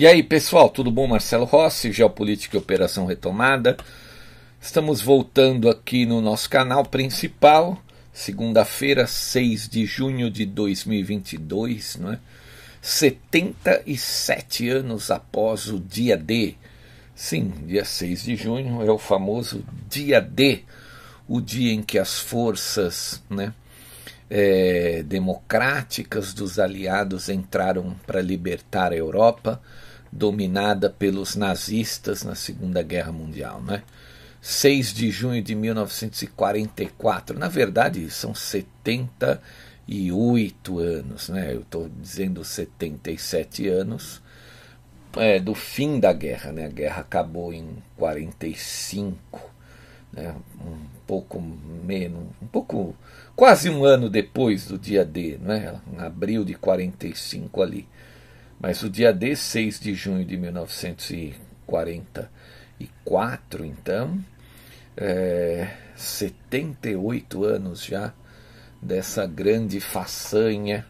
E aí, pessoal, tudo bom? Marcelo Rossi, Geopolítica e Operação Retomada. Estamos voltando aqui no nosso canal principal, segunda-feira, 6 de junho de 2022, não é? 77 anos após o dia D. Sim, dia 6 de junho é o famoso dia D, o dia em que as forças, né, é, democráticas dos aliados entraram para libertar a Europa dominada pelos nazistas na Segunda Guerra Mundial, né? 6 de junho de 1944. Na verdade, são 78 anos, né? Eu estou dizendo 77 anos é, do fim da guerra, né? A guerra acabou em 45, né? Um pouco menos, um pouco, quase um ano depois do dia D, né? Em abril de 45 ali. Mas o dia D, 6 de junho de 1944, então, é, 78 anos já dessa grande façanha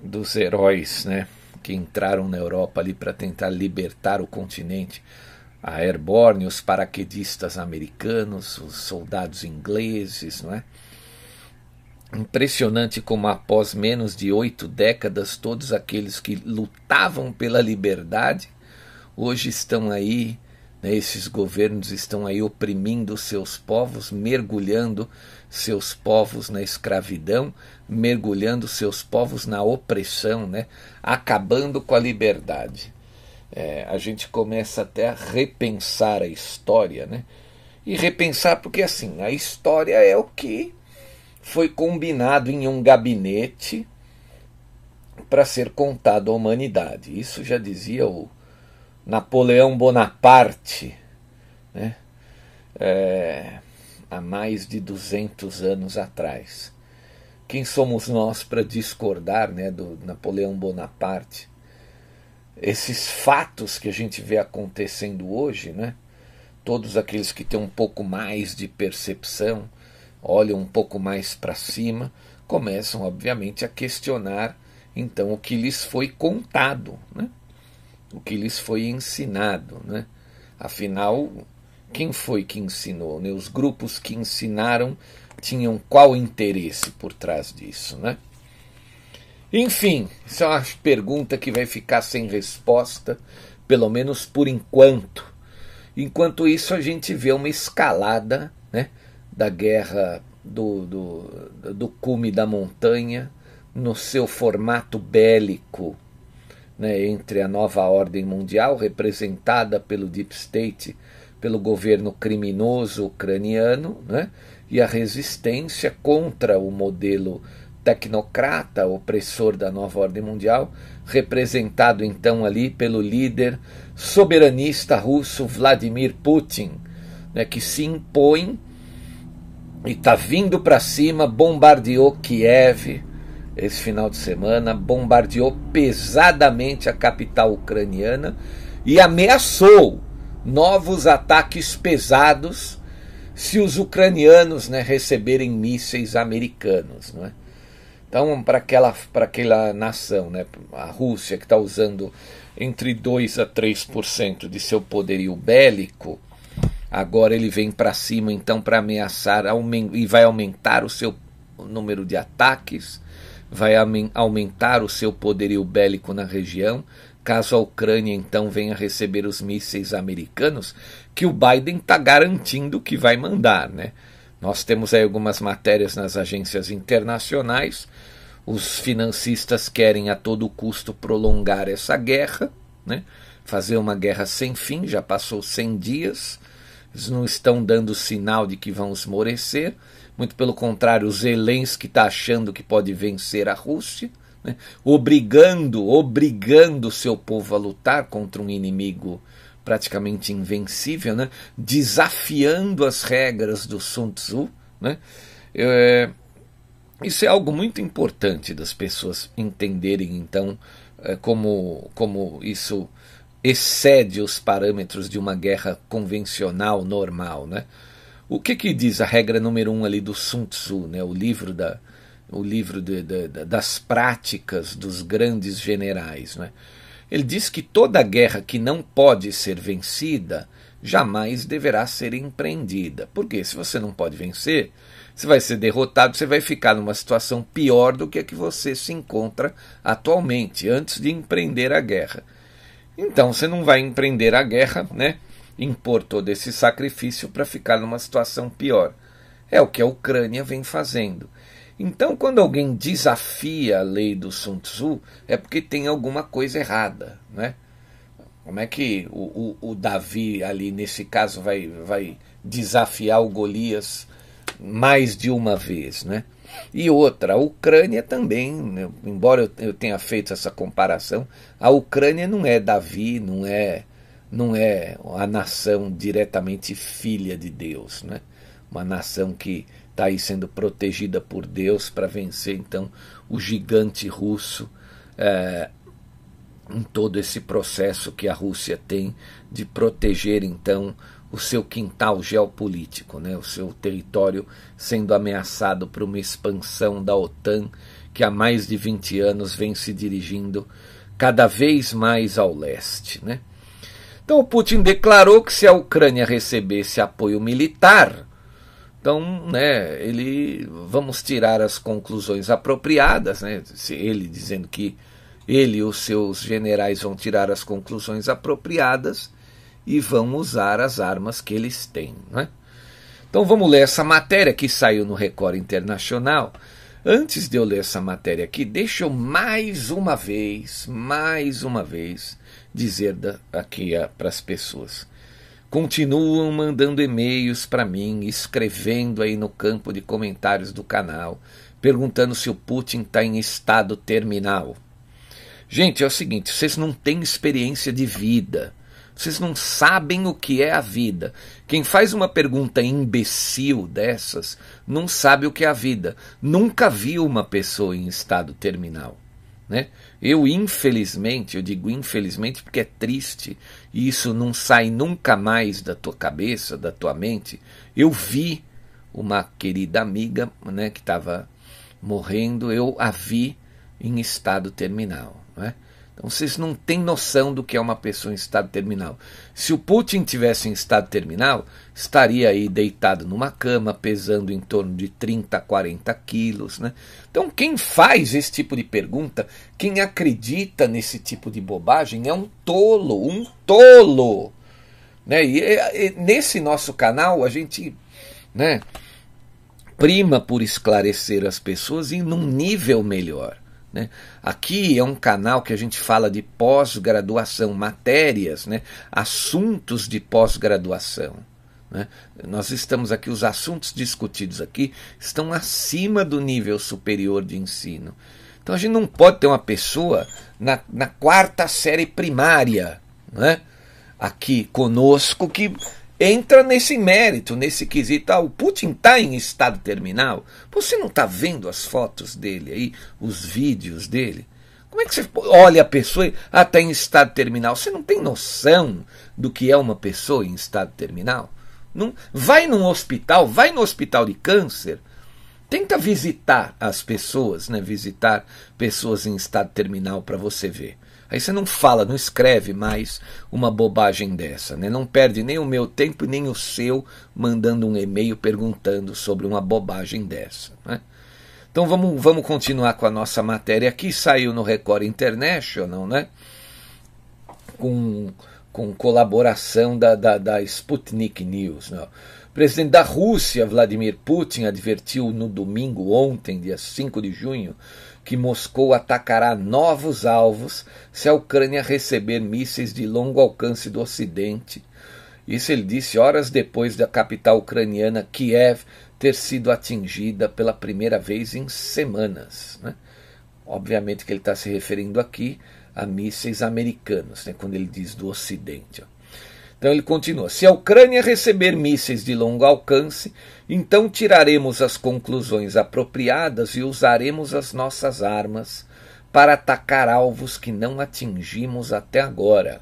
dos heróis, né, que entraram na Europa ali para tentar libertar o continente. A Airborne, os paraquedistas americanos, os soldados ingleses, não é? Impressionante como, após menos de oito décadas, todos aqueles que lutavam pela liberdade hoje estão aí, né, esses governos estão aí oprimindo seus povos, mergulhando seus povos na escravidão, mergulhando seus povos na opressão, né, acabando com a liberdade. É, a gente começa até a repensar a história, né? E repensar porque assim, a história é o que foi combinado em um gabinete para ser contado à humanidade. Isso já dizia o Napoleão Bonaparte, né? É, há mais de 200 anos atrás. Quem somos nós para discordar né, do Napoleão Bonaparte? Esses fatos que a gente vê acontecendo hoje, né? todos aqueles que têm um pouco mais de percepção, olham um pouco mais para cima, começam, obviamente, a questionar então o que lhes foi contado, né? o que lhes foi ensinado. Né? Afinal, quem foi que ensinou? Né? Os grupos que ensinaram tinham qual interesse por trás disso? Né? Enfim, isso é uma pergunta que vai ficar sem resposta, pelo menos por enquanto. Enquanto isso, a gente vê uma escalada né, da guerra do, do, do cume da montanha no seu formato bélico né, entre a nova ordem mundial, representada pelo Deep State, pelo governo criminoso ucraniano, né, e a resistência contra o modelo tecnocrata, opressor da nova ordem mundial, representado então ali pelo líder soberanista russo Vladimir Putin, né, que se impõe e está vindo para cima, bombardeou Kiev esse final de semana, bombardeou pesadamente a capital ucraniana e ameaçou novos ataques pesados se os ucranianos né, receberem mísseis americanos. Não é? Então, para aquela, aquela nação, né, a Rússia, que está usando entre 2 a 3% de seu poderio bélico, agora ele vem para cima então para ameaçar e vai aumentar o seu número de ataques, vai aumentar o seu poderio bélico na região, caso a Ucrânia então venha receber os mísseis americanos, que o Biden está garantindo que vai mandar, né? Nós temos aí algumas matérias nas agências internacionais. Os financistas querem a todo custo prolongar essa guerra, né? fazer uma guerra sem fim. Já passou 100 dias, não estão dando sinal de que vão esmorecer. Muito pelo contrário, Zelensky está achando que pode vencer a Rússia né? obrigando, obrigando seu povo a lutar contra um inimigo praticamente invencível, né? desafiando as regras do Sun Tzu. Né? É, isso é algo muito importante das pessoas entenderem, então, é, como, como isso excede os parâmetros de uma guerra convencional, normal. Né? O que, que diz a regra número um ali do Sun Tzu, né? o livro da, o livro de, de, das práticas dos grandes generais. Né? Ele diz que toda guerra que não pode ser vencida jamais deverá ser empreendida. Porque se você não pode vencer, você vai ser derrotado, você vai ficar numa situação pior do que a que você se encontra atualmente, antes de empreender a guerra. Então você não vai empreender a guerra, né? Impor todo esse sacrifício para ficar numa situação pior. É o que a Ucrânia vem fazendo. Então, quando alguém desafia a lei do Sun Tzu, é porque tem alguma coisa errada. Né? Como é que o, o, o Davi, ali nesse caso, vai, vai desafiar o Golias mais de uma vez? Né? E outra, a Ucrânia também, né? embora eu, tenha feito essa comparação, a Ucrânia não é Davi, não é, não é a nação diretamente filha de Deus. Né? Uma nação que está aí sendo protegida por Deus para vencer então o gigante russo é, em todo esse processo que a Rússia tem de proteger então o seu quintal geopolítico, né, o seu território sendo ameaçado por uma expansão da OTAN que há mais de 20 anos vem se dirigindo cada vez mais ao leste. Né? Então o Putin declarou que se a Ucrânia recebesse apoio militar, então, né, ele vamos tirar as conclusões apropriadas, né? Ele dizendo que ele e os seus generais vão tirar as conclusões apropriadas e vão usar as armas que eles têm, né? Então vamos ler essa matéria que saiu no Record Internacional. Antes de eu ler essa matéria aqui, deixa eu mais uma vez, mais uma vez, dizer da, aqui para as pessoas continuam mandando e-mails para mim, escrevendo aí no campo de comentários do canal, perguntando se o Putin está em estado terminal. Gente, é o seguinte: vocês não têm experiência de vida. Vocês não sabem o que é a vida. Quem faz uma pergunta imbecil dessas não sabe o que é a vida. Nunca viu uma pessoa em estado terminal. Né? Eu, infelizmente, eu digo infelizmente porque é triste e isso não sai nunca mais da tua cabeça, da tua mente. Eu vi uma querida amiga né, que estava morrendo, eu a vi em estado terminal. Né? Então vocês não têm noção do que é uma pessoa em estado terminal. Se o Putin tivesse em estado terminal, estaria aí deitado numa cama, pesando em torno de 30, 40 quilos. Né? Então quem faz esse tipo de pergunta, quem acredita nesse tipo de bobagem, é um tolo, um tolo. Né? E, e nesse nosso canal a gente né, prima por esclarecer as pessoas em um nível melhor. Né? Aqui é um canal que a gente fala de pós-graduação, matérias, né? assuntos de pós-graduação. Né? Nós estamos aqui, os assuntos discutidos aqui estão acima do nível superior de ensino. Então a gente não pode ter uma pessoa na, na quarta série primária né? aqui conosco que entra nesse mérito, nesse quesito. Ah, o Putin está em estado terminal. Você não está vendo as fotos dele aí, os vídeos dele? Como é que você olha a pessoa e ah, está em estado terminal? Você não tem noção do que é uma pessoa em estado terminal? Não, vai num hospital, vai no hospital de câncer, tenta visitar as pessoas, né? Visitar pessoas em estado terminal para você ver. Aí você não fala, não escreve mais uma bobagem dessa, né? Não perde nem o meu tempo e nem o seu mandando um e-mail perguntando sobre uma bobagem dessa, né? Então vamos, vamos continuar com a nossa matéria aqui. Saiu no Record International, né? Com, com colaboração da, da, da Sputnik News. Né? O presidente da Rússia, Vladimir Putin, advertiu no domingo, ontem, dia 5 de junho, que Moscou atacará novos alvos se a Ucrânia receber mísseis de longo alcance do Ocidente. Isso ele disse horas depois da capital ucraniana, Kiev, ter sido atingida pela primeira vez em semanas. Né? Obviamente que ele está se referindo aqui a mísseis americanos, né, quando ele diz do Ocidente. Ó. Então ele continua: se a Ucrânia receber mísseis de longo alcance, então tiraremos as conclusões apropriadas e usaremos as nossas armas para atacar alvos que não atingimos até agora,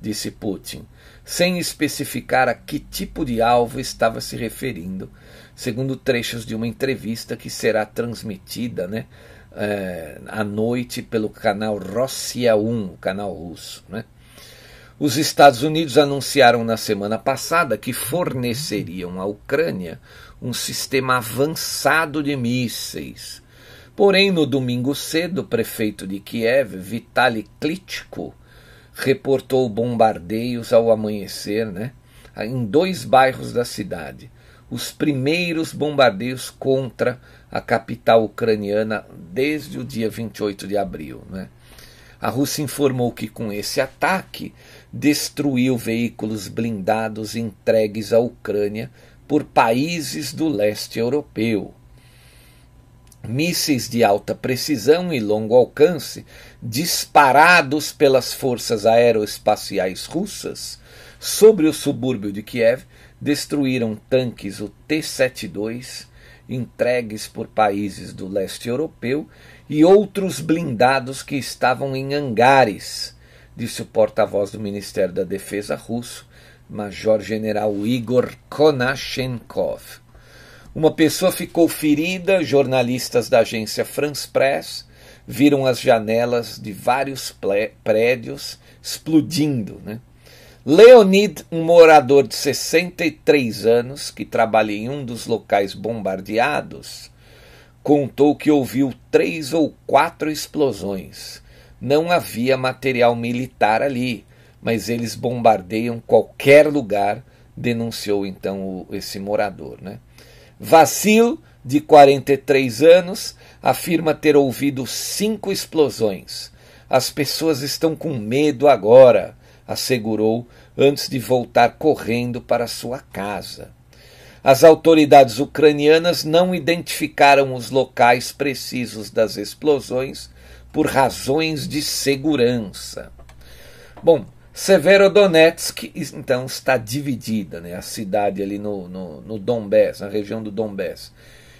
disse Putin, sem especificar a que tipo de alvo estava se referindo, segundo trechos de uma entrevista que será transmitida né, é, à noite pelo canal Rossia 1, o canal russo. Né? Os Estados Unidos anunciaram na semana passada que forneceriam à Ucrânia um sistema avançado de mísseis. Porém, no domingo cedo, o prefeito de Kiev, Vitaly Klitschko, reportou bombardeios ao amanhecer né, em dois bairros da cidade. Os primeiros bombardeios contra a capital ucraniana desde o dia 28 de abril. Né. A Rússia informou que com esse ataque destruiu veículos blindados entregues à Ucrânia por países do leste europeu. Mísseis de alta precisão e longo alcance, disparados pelas forças aeroespaciais russas sobre o subúrbio de Kiev, destruíram tanques o T-72 entregues por países do leste europeu e outros blindados que estavam em hangares disse o porta-voz do Ministério da Defesa russo, Major-General Igor Konashenkov. Uma pessoa ficou ferida, jornalistas da agência France Press viram as janelas de vários prédios explodindo. Né? Leonid, um morador de 63 anos que trabalha em um dos locais bombardeados, contou que ouviu três ou quatro explosões não havia material militar ali, mas eles bombardeiam qualquer lugar, denunciou então o, esse morador. Né? Vassil, de 43 anos, afirma ter ouvido cinco explosões. As pessoas estão com medo agora, assegurou, antes de voltar correndo para sua casa. As autoridades ucranianas não identificaram os locais precisos das explosões por razões de segurança. Bom, Severodonetsk então está dividida, né, a cidade ali no, no, no Donbass, na região do Donbass.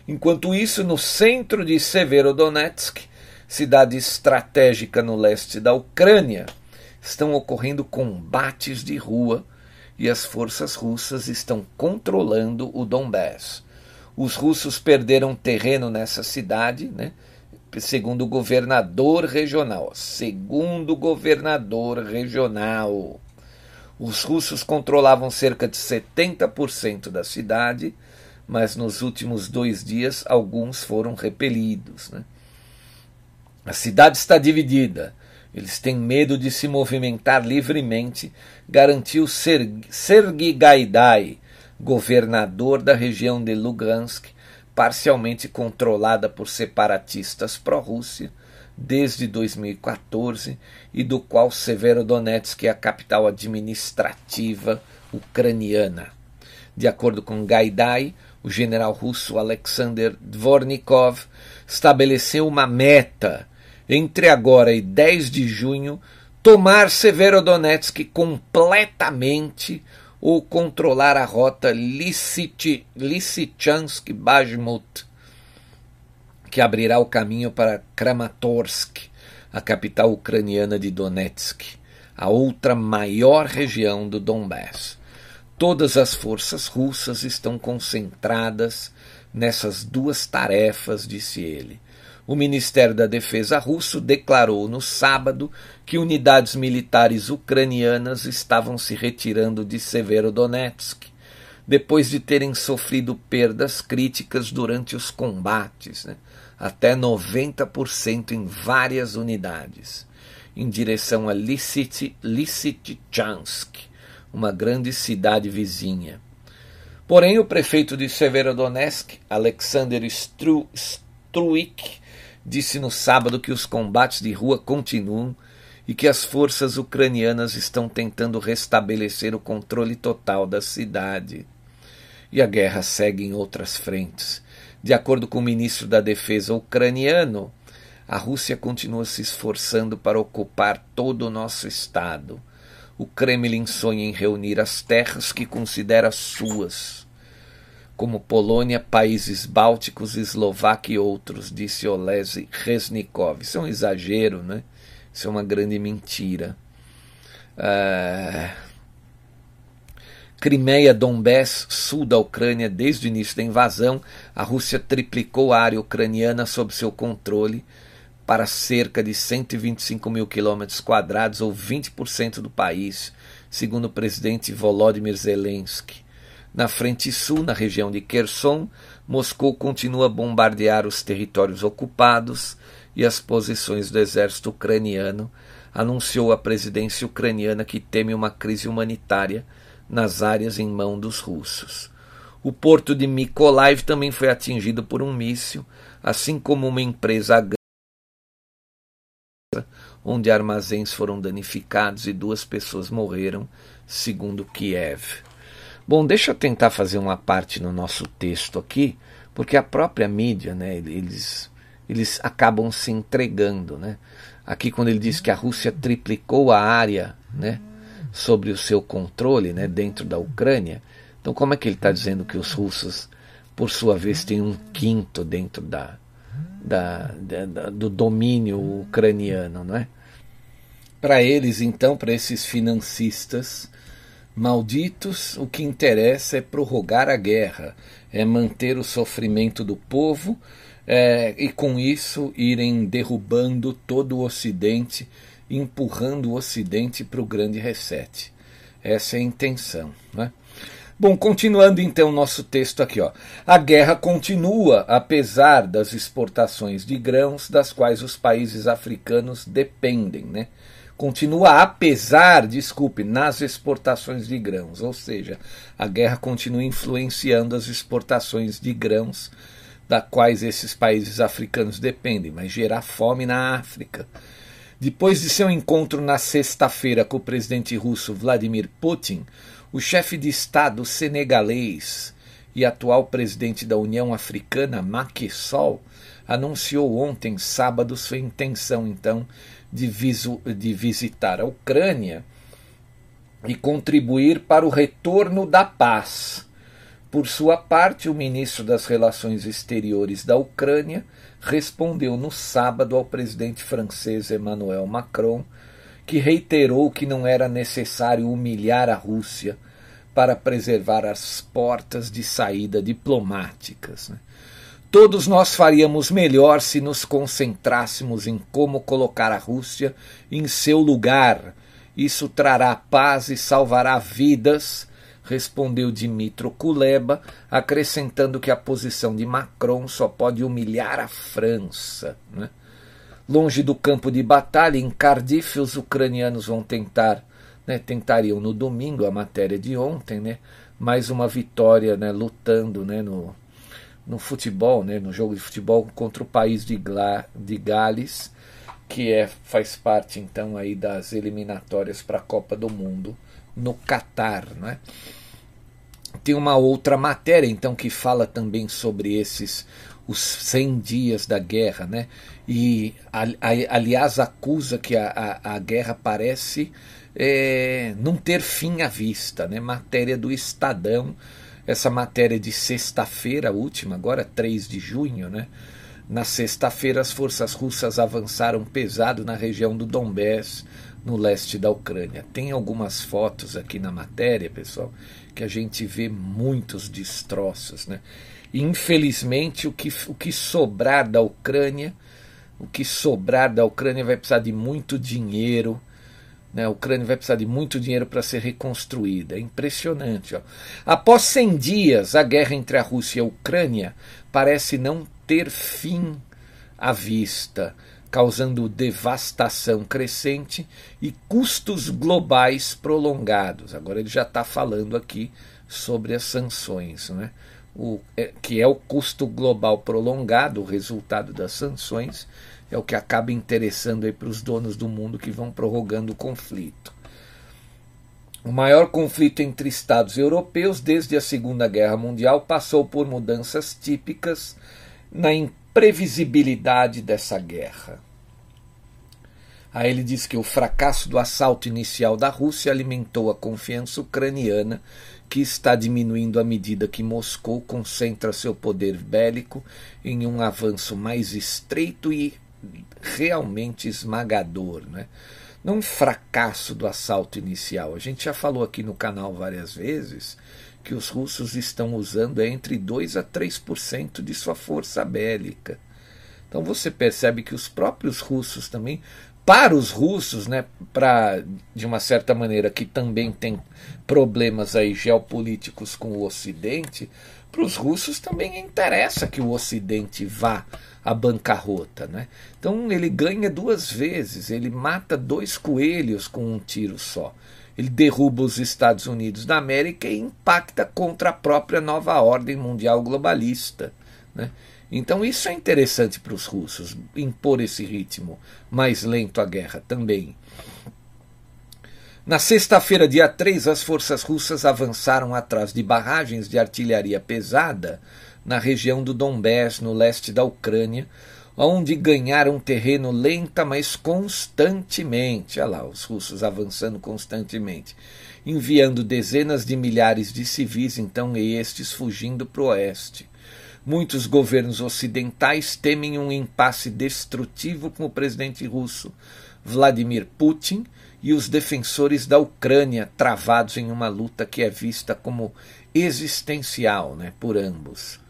Enquanto isso, no centro de Severodonetsk, cidade estratégica no leste da Ucrânia, estão ocorrendo combates de rua e as forças russas estão controlando o Donbass. Os russos perderam terreno nessa cidade, né? Segundo o governador regional. Segundo o governador regional. Os russos controlavam cerca de 70% da cidade, mas nos últimos dois dias alguns foram repelidos. Né? A cidade está dividida. Eles têm medo de se movimentar livremente, garantiu Sergei Gaidai, governador da região de Lugansk, parcialmente controlada por separatistas pró-Rússia desde 2014 e do qual Severodonetsk é a capital administrativa ucraniana. De acordo com Gaidai, o general russo Alexander Dvornikov estabeleceu uma meta entre agora e 10 de junho tomar Severodonetsk completamente ou controlar a rota Lysychansk-Bajmut, que abrirá o caminho para Kramatorsk, a capital ucraniana de Donetsk, a outra maior região do Donbass. Todas as forças russas estão concentradas nessas duas tarefas, disse ele. O Ministério da Defesa russo declarou no sábado que unidades militares ucranianas estavam se retirando de Severodonetsk, depois de terem sofrido perdas críticas durante os combates, né? até 90% em várias unidades, em direção a Lysychansk, uma grande cidade vizinha. Porém, o prefeito de Severodonetsk, Alexander Stru Struik, disse no sábado que os combates de rua continuam e que as forças ucranianas estão tentando restabelecer o controle total da cidade. E a guerra segue em outras frentes. De acordo com o ministro da Defesa ucraniano, a Rússia continua se esforçando para ocupar todo o nosso estado. O Kremlin sonha em reunir as terras que considera suas, como Polônia, países bálticos, Eslováquia e outros, disse Olesi Resnikov. Isso é um exagero, né? Isso é uma grande mentira. Uh... Crimeia, Donbass, sul da Ucrânia, desde o início da invasão, a Rússia triplicou a área ucraniana sob seu controle para cerca de 125 mil quilômetros quadrados, ou 20% do país, segundo o presidente Volodymyr Zelensky. Na frente sul, na região de Kherson, Moscou continua a bombardear os territórios ocupados e as posições do exército ucraniano, anunciou a presidência ucraniana que teme uma crise humanitária nas áreas em mão dos russos. O porto de Mykolaiv também foi atingido por um míssil, assim como uma empresa onde armazéns foram danificados e duas pessoas morreram, segundo Kiev. Bom, deixa eu tentar fazer uma parte no nosso texto aqui, porque a própria mídia, né, eles eles acabam se entregando. Né? Aqui, quando ele diz que a Rússia triplicou a área né, sobre o seu controle né, dentro da Ucrânia, então como é que ele está dizendo que os russos, por sua vez, têm um quinto dentro da, da, da do domínio ucraniano? Não é? Para eles, então, para esses financistas malditos, o que interessa é prorrogar a guerra, é manter o sofrimento do povo é, e com isso irem derrubando todo o Ocidente, empurrando o Ocidente para o grande reset. Essa é a intenção. Né? Bom, continuando então nosso texto aqui, ó. A guerra continua apesar das exportações de grãos das quais os países africanos dependem, né? Continua apesar, desculpe, nas exportações de grãos, ou seja, a guerra continua influenciando as exportações de grãos da quais esses países africanos dependem, mas gerar fome na África. Depois de seu encontro na sexta-feira com o presidente russo Vladimir Putin, o chefe de Estado senegalês e atual presidente da União Africana, Macky Sall, anunciou ontem, sábado, sua intenção, então, de, visu, de visitar a Ucrânia e contribuir para o retorno da paz por sua parte, o ministro das Relações Exteriores da Ucrânia respondeu no sábado ao presidente francês Emmanuel Macron, que reiterou que não era necessário humilhar a Rússia para preservar as portas de saída diplomáticas. Né? Todos nós faríamos melhor se nos concentrássemos em como colocar a Rússia em seu lugar. Isso trará paz e salvará vidas respondeu Dimitro Kuleba, acrescentando que a posição de Macron só pode humilhar a França. Né? Longe do campo de batalha, em Cardiff, os ucranianos vão tentar, né, tentariam no domingo, a matéria de ontem, né, mais uma vitória né, lutando né, no, no futebol, né, no jogo de futebol contra o país de, Gla, de Gales, que é, faz parte então aí das eliminatórias para a Copa do Mundo no Catar. Né? Tem uma outra matéria, então, que fala também sobre esses os 100 dias da guerra, né? E, aliás, acusa que a, a, a guerra parece é, não ter fim à vista, né? Matéria do Estadão, essa matéria de sexta-feira última, agora 3 de junho, né? Na sexta-feira, as forças russas avançaram pesado na região do Donbass, no leste da Ucrânia. Tem algumas fotos aqui na matéria, pessoal, que a gente vê muitos destroços, né? Infelizmente, o que, o que sobrar da Ucrânia, o que sobrar da Ucrânia vai precisar de muito dinheiro. Né? A Ucrânia vai precisar de muito dinheiro para ser reconstruída. É impressionante. Ó. Após 100 dias, a guerra entre a Rússia e a Ucrânia parece não ter fim à vista, causando devastação crescente e custos globais prolongados. Agora ele já está falando aqui sobre as sanções. Né? o, é, que é o custo global prolongado, o resultado das sanções, é o que acaba interessando para os donos do mundo que vão prorrogando o conflito. O maior conflito entre Estados europeus desde a Segunda Guerra Mundial passou por mudanças típicas na imprevisibilidade dessa guerra. Aí ele diz que o fracasso do assalto inicial da Rússia alimentou a confiança ucraniana que está diminuindo à medida que Moscou concentra seu poder bélico em um avanço mais estreito e realmente esmagador. Né? Não um fracasso do assalto inicial. A gente já falou aqui no canal várias vezes que os russos estão usando entre 2 a 3% de sua força bélica. Então você percebe que os próprios russos também para os russos, né, para de uma certa maneira que também tem problemas aí geopolíticos com o Ocidente, para os russos também interessa que o Ocidente vá à bancarrota, né? Então ele ganha duas vezes, ele mata dois coelhos com um tiro só. Ele derruba os Estados Unidos da América e impacta contra a própria nova ordem mundial globalista, né? Então isso é interessante para os russos, impor esse ritmo mais lento à guerra também. Na sexta-feira, dia 3, as forças russas avançaram atrás de barragens de artilharia pesada na região do Donbass, no leste da Ucrânia, onde ganharam terreno lenta, mas constantemente. Olha lá, os russos avançando constantemente, enviando dezenas de milhares de civis, então, e estes fugindo para o oeste. Muitos governos ocidentais temem um impasse destrutivo com o presidente russo Vladimir Putin e os defensores da Ucrânia travados em uma luta que é vista como existencial né, por ambos.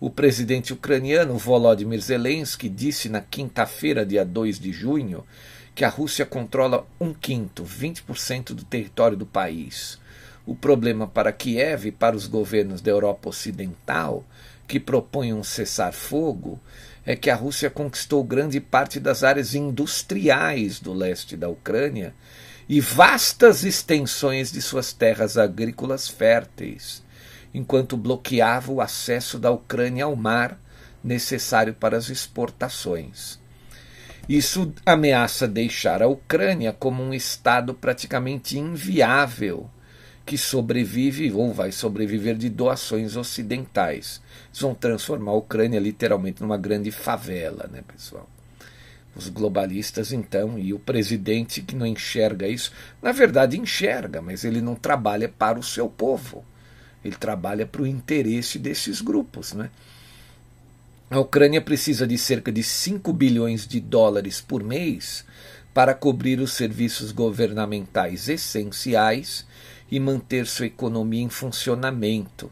O presidente ucraniano Volodymyr Zelensky disse na quinta-feira, dia 2 de junho, que a Rússia controla um quinto, 20% do território do país. O problema para Kiev e para os governos da Europa Ocidental que propõe um cessar-fogo é que a Rússia conquistou grande parte das áreas industriais do leste da Ucrânia e vastas extensões de suas terras agrícolas férteis, enquanto bloqueava o acesso da Ucrânia ao mar necessário para as exportações. Isso ameaça deixar a Ucrânia como um estado praticamente inviável que sobrevive ou vai sobreviver de doações ocidentais. Eles vão transformar a Ucrânia literalmente numa grande favela, né, pessoal? Os globalistas, então, e o presidente que não enxerga isso, na verdade enxerga, mas ele não trabalha para o seu povo. Ele trabalha para o interesse desses grupos, né? A Ucrânia precisa de cerca de 5 bilhões de dólares por mês para cobrir os serviços governamentais essenciais e manter sua economia em funcionamento,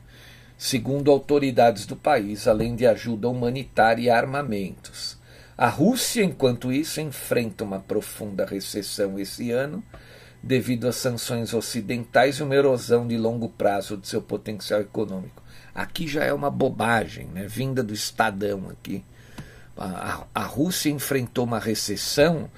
segundo autoridades do país, além de ajuda humanitária e armamentos. A Rússia, enquanto isso, enfrenta uma profunda recessão esse ano, devido às sanções ocidentais e uma erosão de longo prazo de seu potencial econômico. Aqui já é uma bobagem, né? vinda do Estadão aqui a, a Rússia enfrentou uma recessão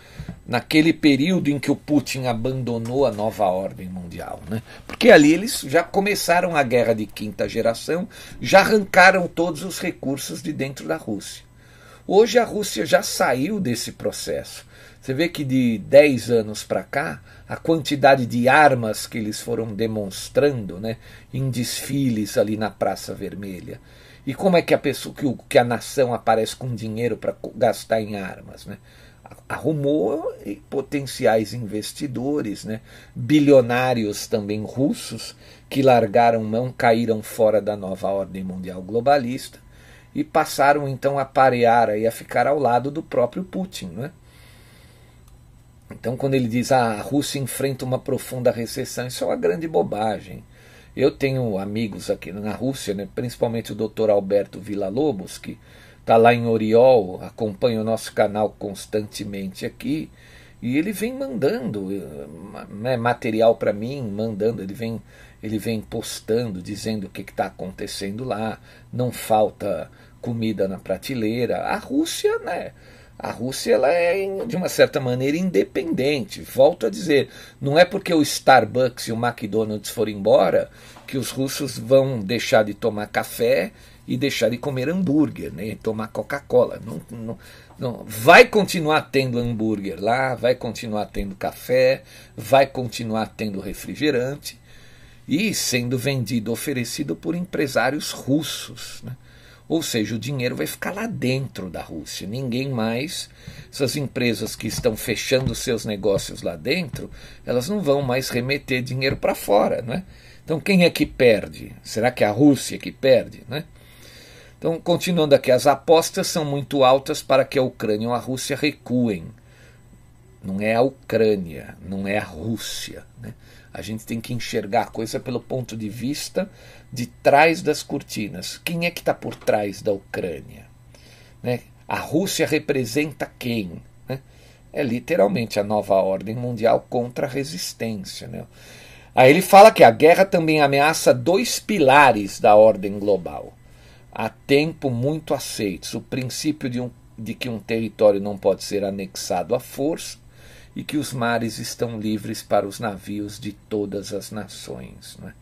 naquele período em que o Putin abandonou a nova ordem mundial. Né? Porque ali eles já começaram a guerra de quinta geração, já arrancaram todos os recursos de dentro da Rússia. Hoje a Rússia já saiu desse processo. Você vê que de 10 anos para cá, a quantidade de armas que eles foram demonstrando né, em desfiles ali na Praça Vermelha e como é que a pessoa, que, o, que a nação aparece com dinheiro para gastar em armas, né? Arrumou potenciais investidores, né? bilionários também russos, que largaram mão, caíram fora da nova ordem mundial globalista e passaram então a parear e a ficar ao lado do próprio Putin. Né? Então, quando ele diz ah, a Rússia enfrenta uma profunda recessão, isso é uma grande bobagem. Eu tenho amigos aqui na Rússia, né, principalmente o Dr. Alberto Villa-Lobos, que está lá em Oriol, acompanha o nosso canal constantemente aqui, e ele vem mandando né, material para mim, mandando, ele vem, ele vem postando, dizendo o que está acontecendo lá, não falta comida na prateleira. A Rússia, né? A Rússia ela é, de uma certa maneira, independente. Volto a dizer, não é porque o Starbucks e o McDonald's foram embora que os russos vão deixar de tomar café e deixar de comer hambúrguer, né, tomar Coca-Cola. Não, não, não, vai continuar tendo hambúrguer lá, vai continuar tendo café, vai continuar tendo refrigerante e sendo vendido, oferecido por empresários russos. Né? Ou seja, o dinheiro vai ficar lá dentro da Rússia. Ninguém mais, essas empresas que estão fechando seus negócios lá dentro, elas não vão mais remeter dinheiro para fora, né? Então quem é que perde? Será que é a Rússia que perde, né? Então, continuando aqui, as apostas são muito altas para que a Ucrânia ou a Rússia recuem. Não é a Ucrânia, não é a Rússia. Né? A gente tem que enxergar a coisa pelo ponto de vista de trás das cortinas. Quem é que está por trás da Ucrânia? Né? A Rússia representa quem? Né? É literalmente a nova ordem mundial contra a resistência. Né? Aí ele fala que a guerra também ameaça dois pilares da ordem global. Há tempo muito aceitos: o princípio de, um, de que um território não pode ser anexado à força e que os mares estão livres para os navios de todas as nações. Né?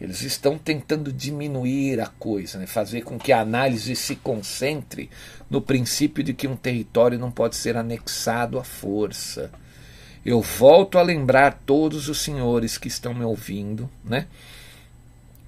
Eles estão tentando diminuir a coisa, né? fazer com que a análise se concentre no princípio de que um território não pode ser anexado à força. Eu volto a lembrar todos os senhores que estão me ouvindo, né?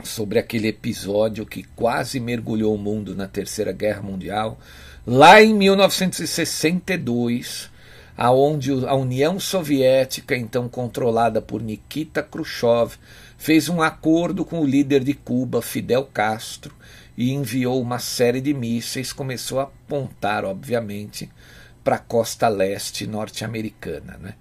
Sobre aquele episódio que quase mergulhou o mundo na Terceira Guerra Mundial, lá em 1962, aonde a União Soviética, então controlada por Nikita Khrushchev, fez um acordo com o líder de Cuba, Fidel Castro, e enviou uma série de mísseis, começou a apontar, obviamente, para a costa leste norte-americana. Né?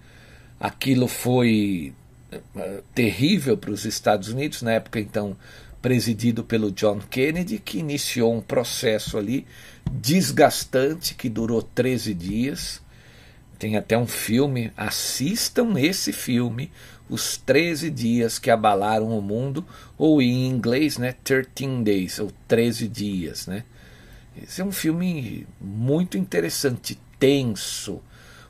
Aquilo foi uh, terrível para os Estados Unidos, na época então presidido pelo John Kennedy, que iniciou um processo ali desgastante que durou 13 dias tem até um filme, assistam esse filme, Os 13 Dias que Abalaram o Mundo, ou em inglês, né, 13 Days, ou 13 Dias, né. Esse é um filme muito interessante, tenso,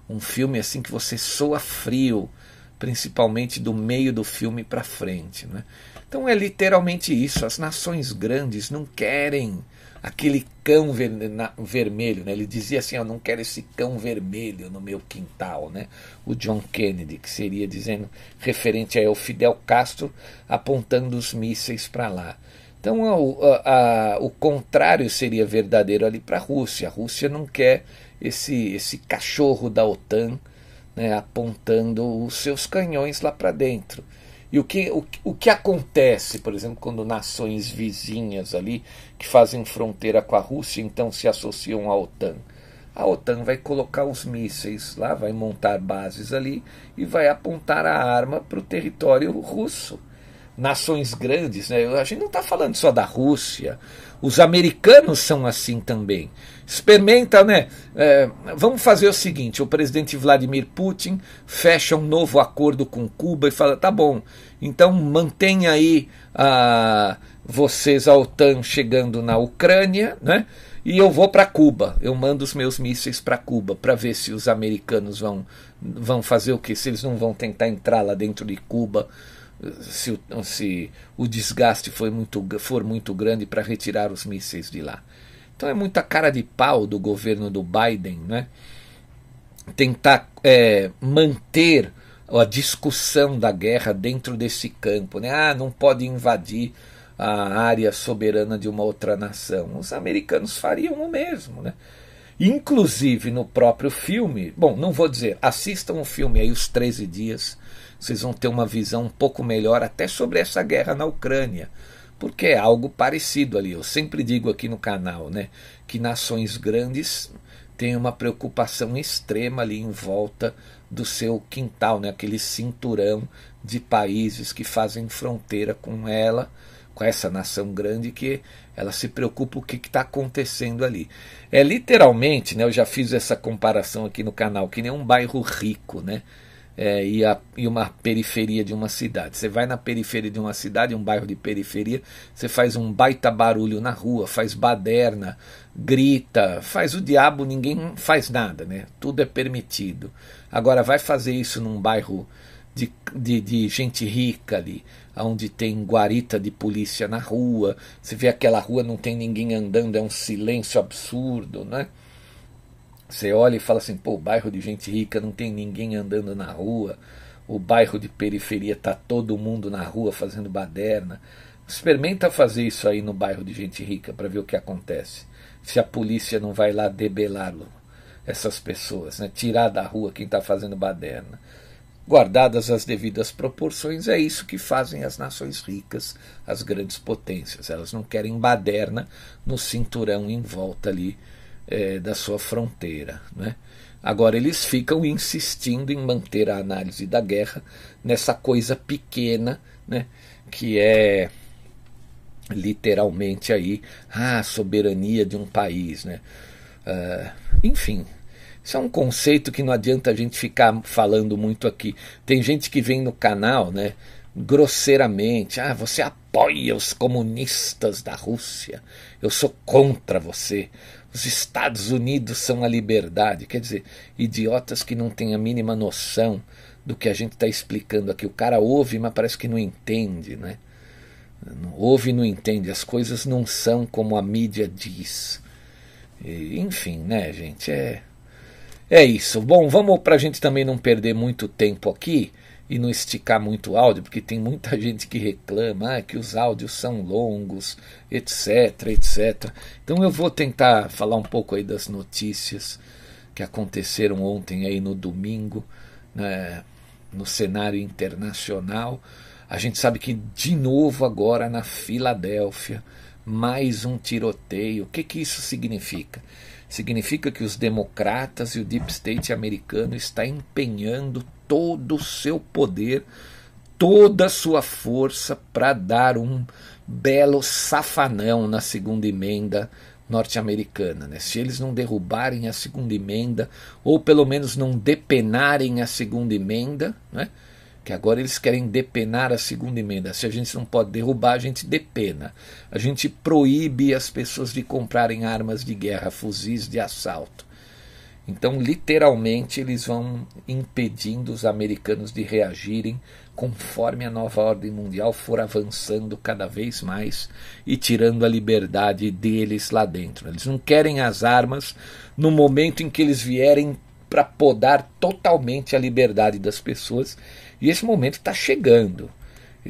um filme assim que você soa frio, principalmente do meio do filme para frente, né. Então é literalmente isso, as nações grandes não querem aquele cão ver, na, vermelho, né? Ele dizia assim, eu não quero esse cão vermelho no meu quintal, né? O John Kennedy, que seria dizendo referente ao Fidel Castro apontando os mísseis para lá. Então a, a, o contrário seria verdadeiro ali para a Rússia. A Rússia não quer esse, esse cachorro da OTAN né, apontando os seus canhões lá para dentro. E o que, o, o que acontece, por exemplo, quando nações vizinhas ali, que fazem fronteira com a Rússia, então se associam à OTAN? A OTAN vai colocar os mísseis lá, vai montar bases ali e vai apontar a arma para o território russo. Nações grandes, né? a gente não está falando só da Rússia, os americanos são assim também. Experimenta, né? É, vamos fazer o seguinte: o presidente Vladimir Putin fecha um novo acordo com Cuba e fala: tá bom, então mantenha aí a, vocês, a OTAN, chegando na Ucrânia, né? E eu vou para Cuba. Eu mando os meus mísseis para Cuba para ver se os americanos vão, vão fazer o que? Se eles não vão tentar entrar lá dentro de Cuba se, se o desgaste for muito, for muito grande para retirar os mísseis de lá. Então é muita cara de pau do governo do Biden, né? Tentar é, manter a discussão da guerra dentro desse campo, né? Ah, não pode invadir a área soberana de uma outra nação. Os americanos fariam o mesmo, né? Inclusive no próprio filme, bom, não vou dizer, assistam o filme aí, Os 13 Dias, vocês vão ter uma visão um pouco melhor até sobre essa guerra na Ucrânia, porque é algo parecido ali. Eu sempre digo aqui no canal, né, que nações grandes tem uma preocupação extrema ali em volta do seu quintal, né? aquele cinturão de países que fazem fronteira com ela, com essa nação grande que ela se preocupa o que está acontecendo ali. É literalmente, né, eu já fiz essa comparação aqui no canal, que nem um bairro rico, né? É, e, a, e uma periferia de uma cidade. Você vai na periferia de uma cidade, um bairro de periferia, você faz um baita barulho na rua, faz baderna, grita, faz o diabo, ninguém faz nada, né? Tudo é permitido. Agora, vai fazer isso num bairro de, de, de gente rica ali, onde tem guarita de polícia na rua, você vê aquela rua, não tem ninguém andando, é um silêncio absurdo, né? Você olha e fala assim, pô, bairro de gente rica, não tem ninguém andando na rua, o bairro de periferia tá todo mundo na rua fazendo baderna. Experimenta fazer isso aí no bairro de gente rica para ver o que acontece. Se a polícia não vai lá debelá-lo, essas pessoas, né? tirar da rua quem está fazendo baderna guardadas as devidas proporções, é isso que fazem as nações ricas, as grandes potências. Elas não querem baderna no cinturão em volta ali é, da sua fronteira. Né? Agora, eles ficam insistindo em manter a análise da guerra nessa coisa pequena, né? que é literalmente aí a soberania de um país. Né? Uh, enfim, isso é um conceito que não adianta a gente ficar falando muito aqui. Tem gente que vem no canal, né, grosseiramente, ah, você apoia os comunistas da Rússia. Eu sou contra você. Os Estados Unidos são a liberdade. Quer dizer, idiotas que não têm a mínima noção do que a gente está explicando aqui. O cara ouve, mas parece que não entende, né? Ouve e não entende. As coisas não são como a mídia diz. E, enfim, né, gente? É é isso. Bom, vamos para a gente também não perder muito tempo aqui e não esticar muito o áudio, porque tem muita gente que reclama ah, que os áudios são longos, etc, etc. Então eu vou tentar falar um pouco aí das notícias que aconteceram ontem aí no domingo, né, no cenário internacional. A gente sabe que de novo agora na Filadélfia, mais um tiroteio. O que, que isso significa? Significa que os democratas e o deep state americano está empenhando todo o seu poder, toda a sua força para dar um belo safanão na segunda emenda norte-americana. Né? Se eles não derrubarem a segunda emenda, ou pelo menos não depenarem a segunda emenda, né? Que agora eles querem depenar a segunda emenda. Se a gente não pode derrubar, a gente depena. A gente proíbe as pessoas de comprarem armas de guerra, fuzis de assalto. Então, literalmente, eles vão impedindo os americanos de reagirem conforme a nova ordem mundial for avançando cada vez mais e tirando a liberdade deles lá dentro. Eles não querem as armas no momento em que eles vierem para podar totalmente a liberdade das pessoas e esse momento está chegando.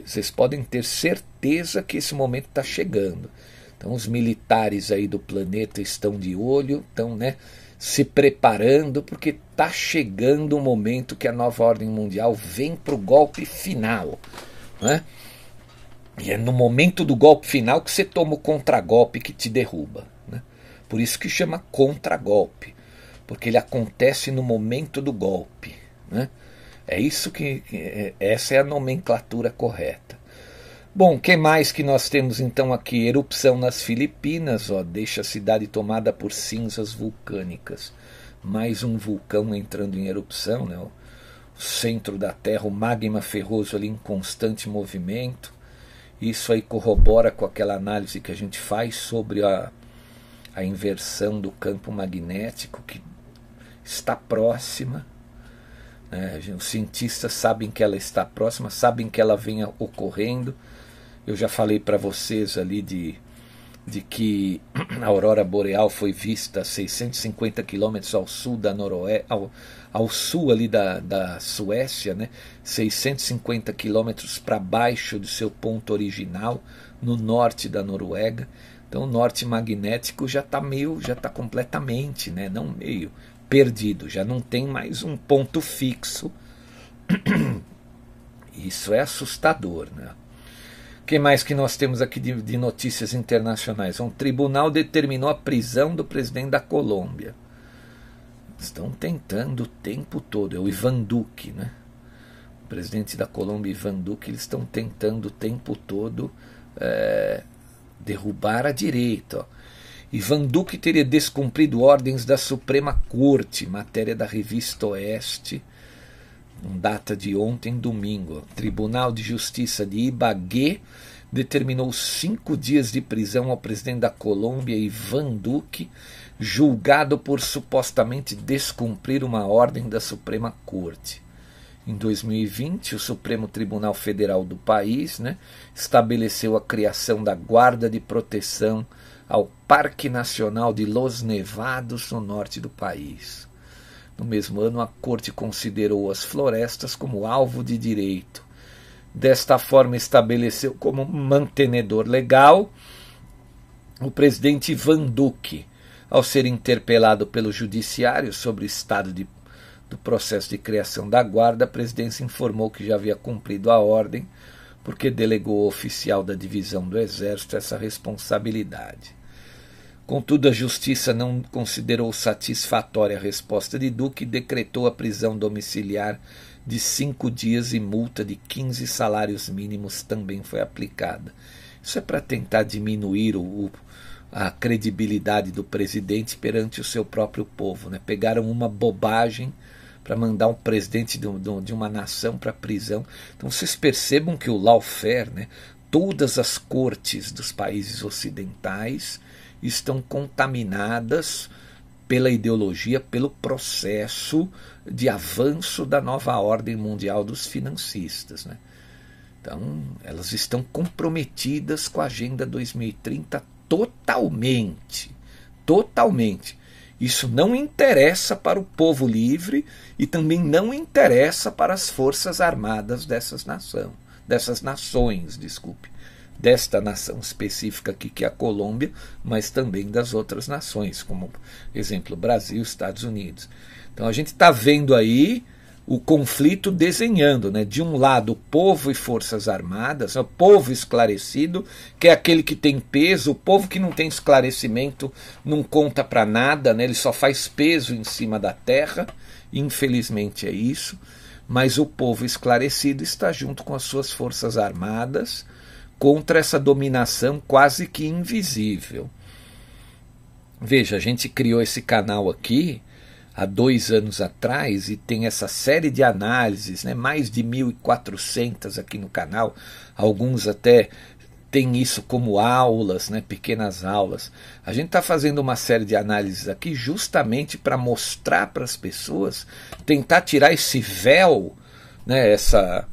Vocês podem ter certeza que esse momento está chegando. Então, os militares aí do planeta estão de olho, estão né, se preparando, porque está chegando o momento que a nova ordem mundial vem para o golpe final. Né? E é no momento do golpe final que você toma o contragolpe que te derruba. Né? Por isso que chama contragolpe, porque ele acontece no momento do golpe. Né? É isso que, é, essa é a nomenclatura correta. Bom, que mais que nós temos então aqui? Erupção nas Filipinas, ó, deixa a cidade tomada por cinzas vulcânicas. Mais um vulcão entrando em erupção, né? O centro da Terra, o magma ferroso ali em constante movimento. Isso aí corrobora com aquela análise que a gente faz sobre a, a inversão do campo magnético que está próxima. Né? Os cientistas sabem que ela está próxima, sabem que ela vem ocorrendo. Eu já falei para vocês ali de, de que a aurora boreal foi vista a 650 quilômetros ao sul da Noroeste, ao, ao sul ali da, da Suécia, né? 650 quilômetros para baixo do seu ponto original, no norte da Noruega. Então o norte magnético já está meio, já está completamente, né? não meio, perdido, já não tem mais um ponto fixo. Isso é assustador, né? O que mais que nós temos aqui de, de, notícias internacionais? Um tribunal determinou a prisão do presidente da Colômbia. Estão tentando o tempo todo. É o Ivan Duque, né? O presidente da Colômbia, Ivan Duque, eles estão tentando o tempo todo é, derrubar a direita. Ó. Ivan Duque teria descumprido ordens da Suprema Corte, matéria da revista Oeste, data de ontem, domingo. Tribunal de Justiça de Ibagué determinou cinco dias de prisão ao presidente da Colômbia, Ivan Duque, julgado por supostamente descumprir uma ordem da Suprema Corte. Em 2020, o Supremo Tribunal Federal do país né, estabeleceu a criação da Guarda de Proteção ao Parque Nacional de Los Nevados, no norte do país. No mesmo ano, a Corte considerou as florestas como alvo de direito. Desta forma, estabeleceu como mantenedor legal o presidente Ivan Duque, ao ser interpelado pelo Judiciário sobre o estado de, do processo de criação da Guarda, a presidência informou que já havia cumprido a ordem, porque delegou ao oficial da divisão do Exército essa responsabilidade. Contudo, a justiça não considerou satisfatória a resposta de Duque e decretou a prisão domiciliar de cinco dias e multa de 15 salários mínimos também foi aplicada. Isso é para tentar diminuir o, a credibilidade do presidente perante o seu próprio povo. Né? Pegaram uma bobagem para mandar um presidente de, de uma nação para a prisão. Então vocês percebam que o lawfare, né, todas as cortes dos países ocidentais, estão contaminadas pela ideologia, pelo processo de avanço da nova ordem mundial dos financistas. Né? Então, elas estão comprometidas com a Agenda 2030 totalmente. Totalmente. Isso não interessa para o povo livre e também não interessa para as forças armadas dessas nação, dessas nações, desculpe desta nação específica aqui, que é a Colômbia, mas também das outras nações, como exemplo Brasil, Estados Unidos. Então a gente está vendo aí o conflito desenhando, né? De um lado, povo e forças armadas, o povo esclarecido, que é aquele que tem peso, o povo que não tem esclarecimento não conta para nada, né? Ele só faz peso em cima da terra. Infelizmente é isso. Mas o povo esclarecido está junto com as suas forças armadas contra essa dominação quase que invisível. Veja, a gente criou esse canal aqui há dois anos atrás e tem essa série de análises, né, mais de 1.400 aqui no canal, alguns até têm isso como aulas, né, pequenas aulas. A gente está fazendo uma série de análises aqui justamente para mostrar para as pessoas, tentar tirar esse véu, né, essa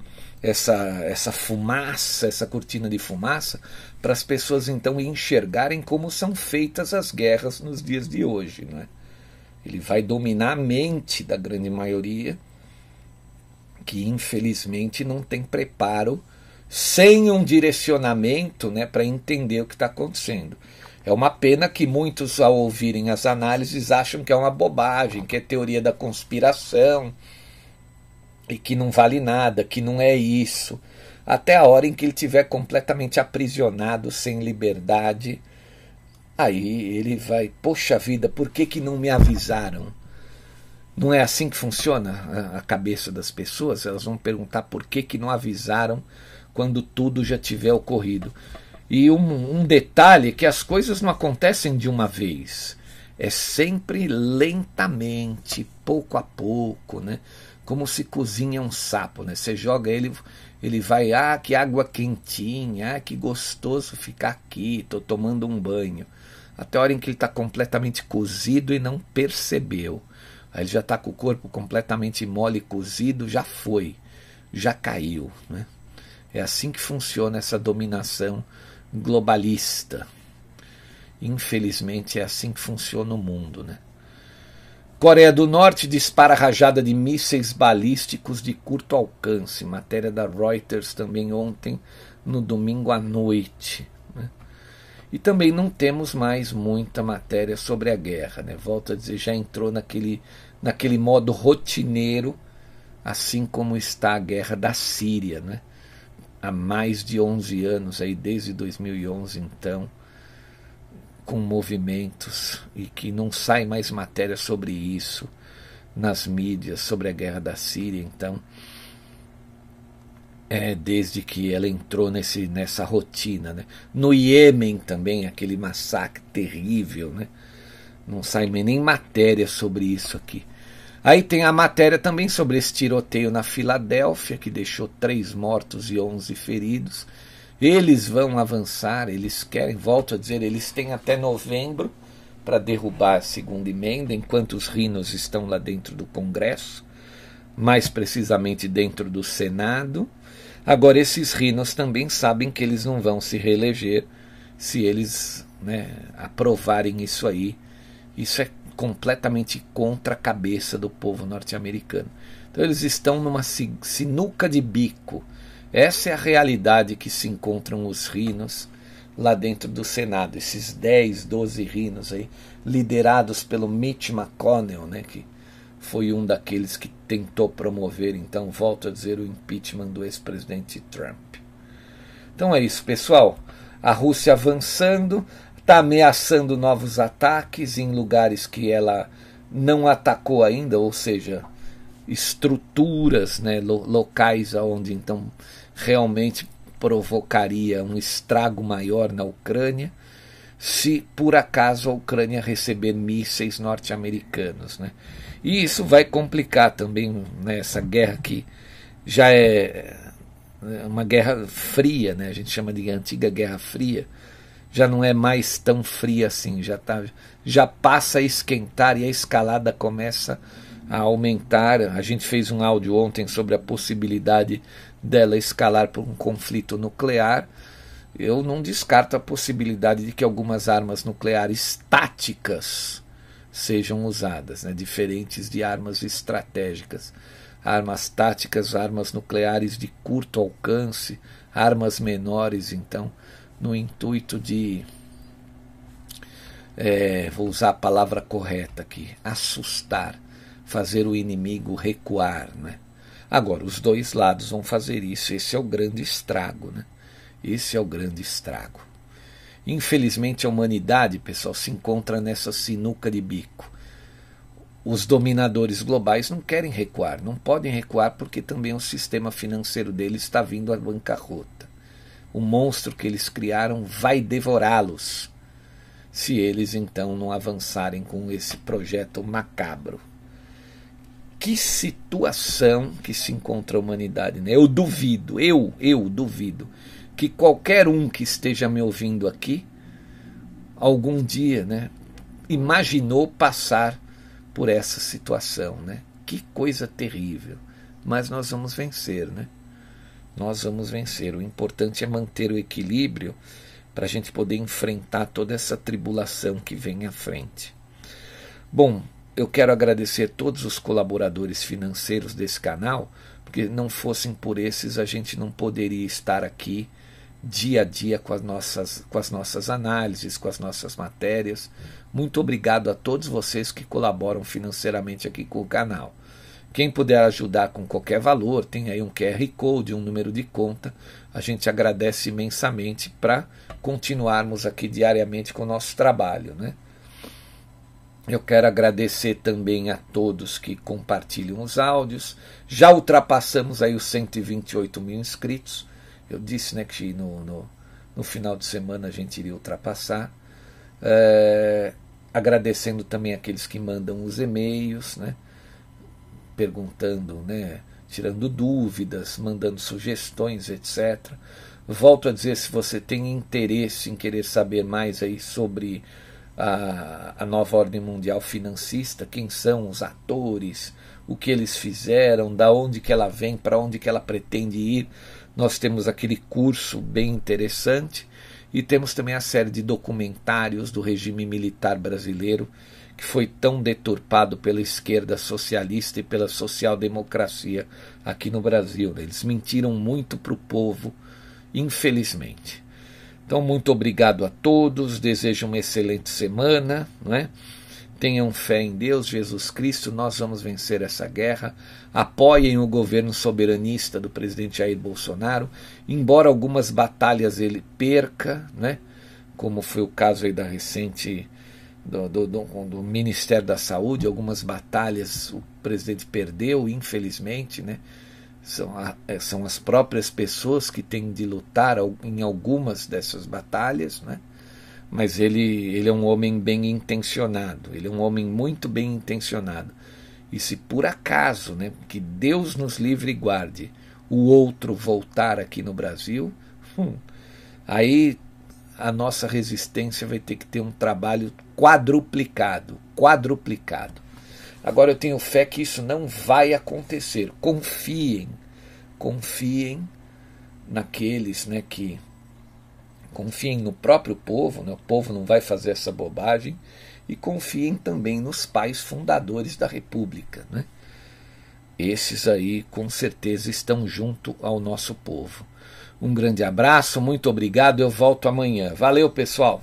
essa, essa fumaça, essa cortina de fumaça, para as pessoas então enxergarem como são feitas as guerras nos dias de hoje. Não é? Ele vai dominar a mente da grande maioria, que infelizmente não tem preparo, sem um direcionamento né, para entender o que está acontecendo. É uma pena que muitos, ao ouvirem as análises, acham que é uma bobagem, que é teoria da conspiração e que não vale nada, que não é isso, até a hora em que ele tiver completamente aprisionado, sem liberdade. Aí ele vai, poxa vida, por que, que não me avisaram? Não é assim que funciona a cabeça das pessoas? Elas vão perguntar por que, que não avisaram quando tudo já tiver ocorrido. E um, um detalhe é que as coisas não acontecem de uma vez. É sempre lentamente, pouco a pouco, né? Como se cozinha um sapo, né? Você joga ele, ele vai, ah, que água quentinha, ah, que gostoso ficar aqui, tô tomando um banho. Até a hora em que ele está completamente cozido e não percebeu. Aí ele já está com o corpo completamente mole cozido, já foi, já caiu. Né? É assim que funciona essa dominação globalista. Infelizmente é assim que funciona o mundo. Né? Coreia do Norte dispara rajada de mísseis balísticos de curto alcance. Matéria da Reuters também ontem, no domingo à noite. Né? E também não temos mais muita matéria sobre a guerra. Né? Volto a dizer, já entrou naquele, naquele modo rotineiro, assim como está a guerra da Síria. Né? Há mais de 11 anos, aí, desde 2011, então com movimentos e que não sai mais matéria sobre isso nas mídias, sobre a guerra da Síria. Então, é, desde que ela entrou nesse, nessa rotina. Né? No Iêmen também, aquele massacre terrível, né? não sai nem matéria sobre isso aqui. Aí tem a matéria também sobre esse tiroteio na Filadélfia, que deixou três mortos e onze feridos. Eles vão avançar, eles querem, volto a dizer, eles têm até novembro para derrubar a segunda emenda, enquanto os rinos estão lá dentro do Congresso, mais precisamente dentro do Senado. Agora, esses rinos também sabem que eles não vão se reeleger se eles né, aprovarem isso aí. Isso é completamente contra a cabeça do povo norte-americano. Então, eles estão numa sinuca de bico. Essa é a realidade que se encontram os rinos lá dentro do Senado, esses 10, 12 rinos aí, liderados pelo Mitch McConnell, né, que foi um daqueles que tentou promover, então, volto a dizer, o impeachment do ex-presidente Trump. Então é isso, pessoal. A Rússia avançando, está ameaçando novos ataques em lugares que ela não atacou ainda, ou seja, estruturas né, locais onde então realmente provocaria um estrago maior na Ucrânia se por acaso a Ucrânia receber mísseis norte-americanos. Né? E isso vai complicar também né, guerra que já é, é uma guerra fria, né? a gente chama de antiga Guerra Fria, já não é mais tão fria assim, já, tá, já passa a esquentar e a escalada começa a aumentar. A gente fez um áudio ontem sobre a possibilidade dela escalar para um conflito nuclear eu não descarto a possibilidade de que algumas armas nucleares táticas sejam usadas, né, diferentes de armas estratégicas. Armas táticas, armas nucleares de curto alcance, armas menores, então, no intuito de. É, vou usar a palavra correta aqui: assustar, fazer o inimigo recuar. Né? Agora, os dois lados vão fazer isso, esse é o grande estrago. Né? Esse é o grande estrago. Infelizmente, a humanidade, pessoal, se encontra nessa sinuca de bico. Os dominadores globais não querem recuar, não podem recuar porque também o sistema financeiro deles está vindo à bancarrota. O monstro que eles criaram vai devorá-los se eles então não avançarem com esse projeto macabro. Que situação que se encontra a humanidade, né? Eu duvido, eu, eu duvido que qualquer um que esteja me ouvindo aqui, algum dia, né, imaginou passar por essa situação, né? Que coisa terrível. Mas nós vamos vencer, né? Nós vamos vencer. O importante é manter o equilíbrio para a gente poder enfrentar toda essa tribulação que vem à frente. Bom, eu quero agradecer todos os colaboradores financeiros desse canal, porque não fossem por esses a gente não poderia estar aqui dia a dia com as nossas, com as nossas análises, com as nossas matérias. Muito obrigado a todos vocês que colaboram financeiramente aqui com o canal. Quem puder ajudar com qualquer valor, tem aí um QR Code, um número de conta. A gente agradece imensamente para continuarmos aqui diariamente com o nosso trabalho. Né? Eu quero agradecer também a todos que compartilham os áudios. Já ultrapassamos aí os 128 mil inscritos. Eu disse né, que no, no, no final de semana a gente iria ultrapassar. É, agradecendo também aqueles que mandam os e-mails, né, perguntando, né, tirando dúvidas, mandando sugestões, etc. Volto a dizer, se você tem interesse em querer saber mais aí sobre a, a nova ordem mundial financista, quem são os atores, o que eles fizeram, da onde que ela vem, para onde que ela pretende ir, nós temos aquele curso bem interessante e temos também a série de documentários do regime militar brasileiro que foi tão deturpado pela esquerda socialista e pela social-democracia aqui no Brasil. Né? Eles mentiram muito para o povo, infelizmente. Então, muito obrigado a todos, desejo uma excelente semana, não é? Tenham fé em Deus, Jesus Cristo, nós vamos vencer essa guerra. Apoiem o governo soberanista do presidente Jair Bolsonaro, embora algumas batalhas ele perca, né? como foi o caso aí da recente do, do, do, do, Ministério da Saúde, algumas batalhas o presidente perdeu, infelizmente, né? São, a, é, são as próprias pessoas que têm de lutar em algumas dessas batalhas, né? Mas ele, ele é um homem bem intencionado, ele é um homem muito bem intencionado. E se por acaso, né, que Deus nos livre e guarde, o outro voltar aqui no Brasil, hum, aí a nossa resistência vai ter que ter um trabalho quadruplicado, quadruplicado. Agora eu tenho fé que isso não vai acontecer. Confiem, confiem naqueles, né, que confiem no próprio povo, né, o povo não vai fazer essa bobagem e confiem também nos pais fundadores da República, né? Esses aí com certeza estão junto ao nosso povo. Um grande abraço, muito obrigado. Eu volto amanhã. Valeu, pessoal.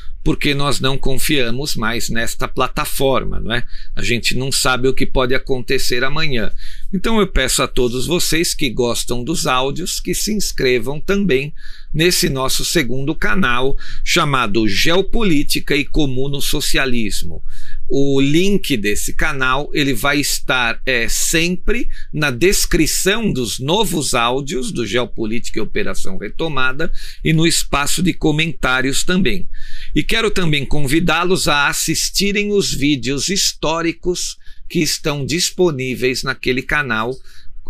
porque nós não confiamos mais nesta plataforma, não é? A gente não sabe o que pode acontecer amanhã. Então eu peço a todos vocês que gostam dos áudios que se inscrevam também nesse nosso segundo canal chamado Geopolítica e Comuno Socialismo. O link desse canal ele vai estar é, sempre na descrição dos novos áudios do Geopolítica e Operação Retomada e no espaço de comentários também. E quero também convidá-los a assistirem os vídeos históricos que estão disponíveis naquele canal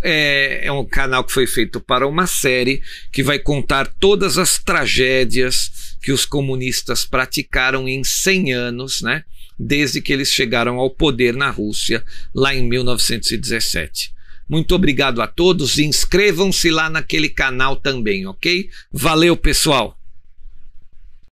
é, é, um canal que foi feito para uma série que vai contar todas as tragédias que os comunistas praticaram em 100 anos, né? Desde que eles chegaram ao poder na Rússia, lá em 1917. Muito obrigado a todos e inscrevam-se lá naquele canal também, ok? Valeu, pessoal!